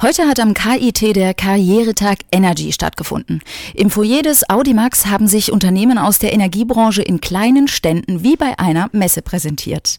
Heute hat am KIT der Karrieretag Energy stattgefunden. Im Foyer des Audimax haben sich Unternehmen aus der Energiebranche in kleinen Ständen wie bei einer Messe präsentiert.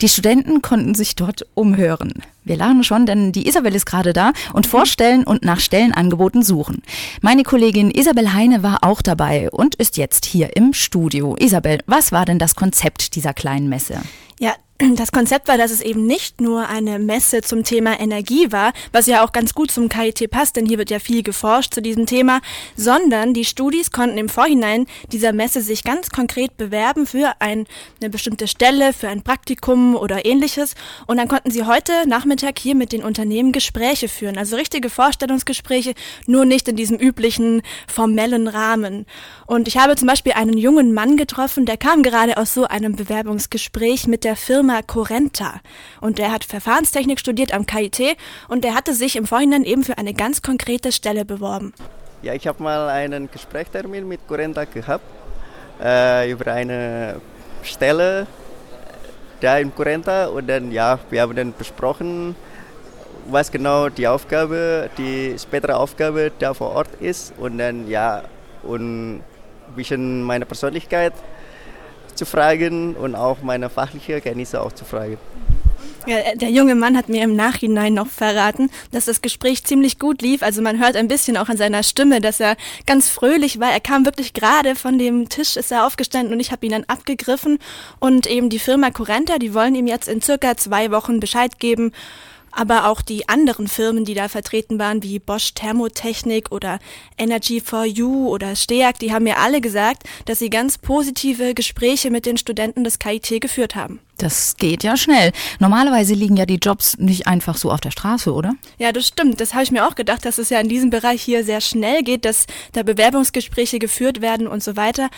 Die Studenten konnten sich dort umhören. Wir lachen schon, denn die Isabel ist gerade da und vorstellen und nach Stellenangeboten suchen. Meine Kollegin Isabel Heine war auch dabei und ist jetzt hier im Studio. Isabel, was war denn das Konzept dieser kleinen Messe? Ja, das Konzept war, dass es eben nicht nur eine Messe zum Thema Energie war, was ja auch ganz gut zum KIT passt, denn hier wird ja viel geforscht zu diesem Thema, sondern die Studis konnten im Vorhinein dieser Messe sich ganz konkret bewerben für ein, eine bestimmte Stelle, für ein Praktikum oder ähnliches. Und dann konnten sie heute Nachmittag hier mit den Unternehmen Gespräche führen, also richtige Vorstellungsgespräche, nur nicht in diesem üblichen formellen Rahmen. Und ich habe zum Beispiel einen jungen Mann getroffen, der kam gerade aus so einem Bewerbungsgespräch mit der Firma Firma Corenta. Und der hat Verfahrenstechnik studiert am KIT und der hatte sich im Vorhinein eben für eine ganz konkrete Stelle beworben. Ja, ich habe mal einen Gesprächstermin mit Corenta gehabt äh, über eine Stelle da in Corenta und dann ja, wir haben dann besprochen, was genau die Aufgabe, die spätere Aufgabe da vor Ort ist und dann ja und ein bisschen meine Persönlichkeit zu fragen und auch meine fachliche Kenntnisse auch zu fragen. Ja, der junge Mann hat mir im Nachhinein noch verraten, dass das Gespräch ziemlich gut lief. Also man hört ein bisschen auch an seiner Stimme, dass er ganz fröhlich war. Er kam wirklich gerade von dem Tisch, ist er aufgestanden und ich habe ihn dann abgegriffen. Und eben die Firma Corenta, die wollen ihm jetzt in circa zwei Wochen Bescheid geben, aber auch die anderen Firmen, die da vertreten waren, wie Bosch Thermotechnik oder Energy for You oder STEAG, die haben mir alle gesagt, dass sie ganz positive Gespräche mit den Studenten des KIT geführt haben. Das geht ja schnell. Normalerweise liegen ja die Jobs nicht einfach so auf der Straße, oder? Ja, das stimmt. Das habe ich mir auch gedacht, dass es ja in diesem Bereich hier sehr schnell geht, dass da Bewerbungsgespräche geführt werden und so weiter.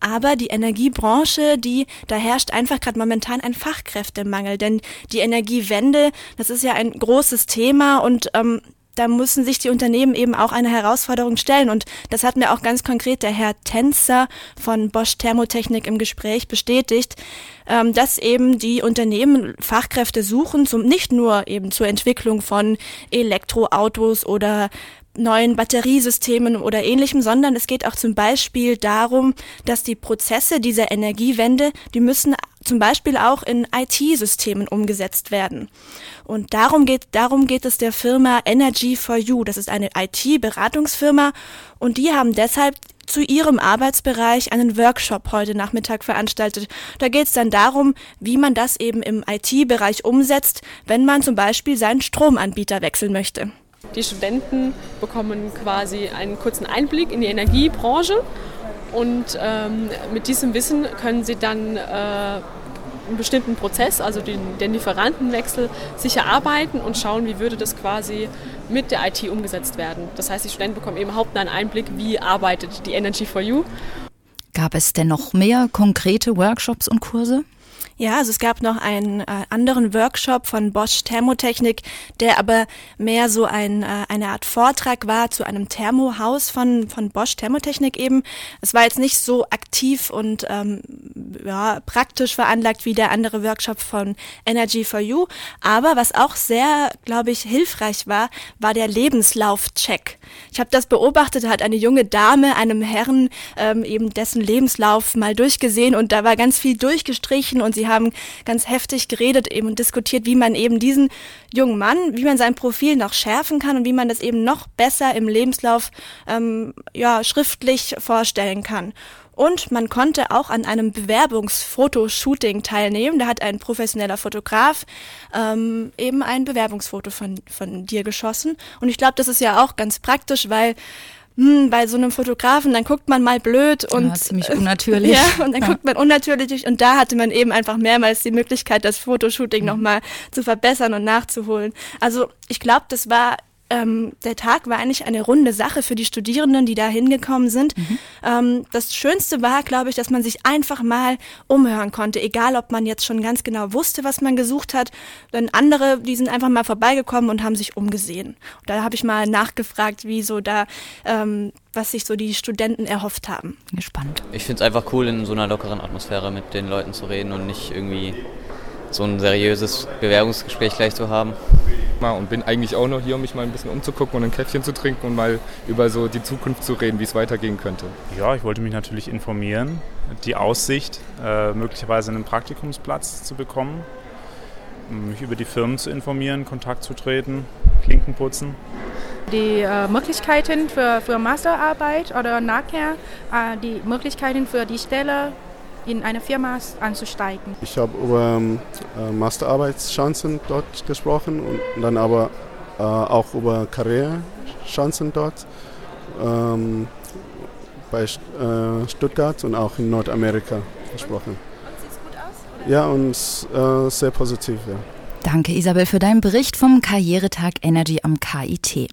Aber die Energiebranche, die, da herrscht einfach gerade momentan ein Fachkräftemangel, denn die Energiewende, das ist ja ein großes Thema und ähm, da müssen sich die Unternehmen eben auch eine Herausforderung stellen. Und das hat mir auch ganz konkret der Herr Tänzer von Bosch Thermotechnik im Gespräch bestätigt, ähm, dass eben die Unternehmen Fachkräfte suchen, zum, nicht nur eben zur Entwicklung von Elektroautos oder neuen Batteriesystemen oder ähnlichem, sondern es geht auch zum Beispiel darum, dass die Prozesse dieser Energiewende, die müssen zum Beispiel auch in IT-Systemen umgesetzt werden. Und darum geht, darum geht es der Firma Energy for You. Das ist eine IT-Beratungsfirma und die haben deshalb zu ihrem Arbeitsbereich einen Workshop heute Nachmittag veranstaltet. Da geht es dann darum, wie man das eben im IT-Bereich umsetzt, wenn man zum Beispiel seinen Stromanbieter wechseln möchte. Die Studenten bekommen quasi einen kurzen Einblick in die Energiebranche und ähm, mit diesem Wissen können sie dann äh, einen bestimmten Prozess, also den, den Lieferantenwechsel, sich erarbeiten und schauen, wie würde das quasi mit der IT umgesetzt werden. Das heißt, die Studenten bekommen eben überhaupt einen Einblick, wie arbeitet die Energy for You. Gab es denn noch mehr konkrete Workshops und Kurse? Ja, also es gab noch einen äh, anderen Workshop von Bosch Thermotechnik, der aber mehr so ein, äh, eine Art Vortrag war zu einem Thermohaus von, von Bosch Thermotechnik eben. Es war jetzt nicht so aktiv und ähm, ja, praktisch veranlagt wie der andere Workshop von Energy for You. Aber was auch sehr, glaube ich, hilfreich war, war der Lebenslauf-Check. Ich habe das beobachtet, da hat eine junge Dame einem Herrn ähm, eben dessen Lebenslauf mal durchgesehen und da war ganz viel durchgestrichen und sie haben ganz heftig geredet eben und diskutiert, wie man eben diesen jungen Mann, wie man sein Profil noch schärfen kann und wie man das eben noch besser im Lebenslauf ähm, ja, schriftlich vorstellen kann. Und man konnte auch an einem Bewerbungsfotoshooting teilnehmen. Da hat ein professioneller Fotograf ähm, eben ein Bewerbungsfoto von, von dir geschossen. Und ich glaube, das ist ja auch ganz praktisch, weil hm, bei so einem Fotografen, dann guckt man mal blöd und ja, ziemlich unnatürlich. Ja, und dann ja. guckt man unnatürlich und da hatte man eben einfach mehrmals die Möglichkeit, das Fotoshooting mhm. nochmal zu verbessern und nachzuholen. Also ich glaube, das war ähm, der Tag war eigentlich eine runde Sache für die Studierenden, die da hingekommen sind. Mhm. Ähm, das Schönste war, glaube ich, dass man sich einfach mal umhören konnte, egal ob man jetzt schon ganz genau wusste, was man gesucht hat. Denn andere, die sind einfach mal vorbeigekommen und haben sich umgesehen. Und da habe ich mal nachgefragt, wie so da, ähm, was sich so die Studenten erhofft haben. Gespannt. Ich finde es einfach cool, in so einer lockeren Atmosphäre mit den Leuten zu reden und nicht irgendwie so ein seriöses Bewerbungsgespräch gleich zu haben. Und bin eigentlich auch noch hier, um mich mal ein bisschen umzugucken und ein Käffchen zu trinken und mal über so die Zukunft zu reden, wie es weitergehen könnte. Ja, ich wollte mich natürlich informieren, die Aussicht, äh, möglicherweise einen Praktikumsplatz zu bekommen, mich über die Firmen zu informieren, Kontakt zu treten, Klinken putzen. Die äh, Möglichkeiten für, für Masterarbeit oder nachher äh, die Möglichkeiten für die Stelle in eine Firma anzusteigen. Ich habe über äh, Masterarbeitschancen dort gesprochen und dann aber äh, auch über Karrierechancen dort ähm, bei äh, Stuttgart und auch in Nordamerika gesprochen. Und sieht gut aus? Oder? Ja, und äh, sehr positiv, ja. Danke, Isabel, für deinen Bericht vom Karrieretag Energy am KIT.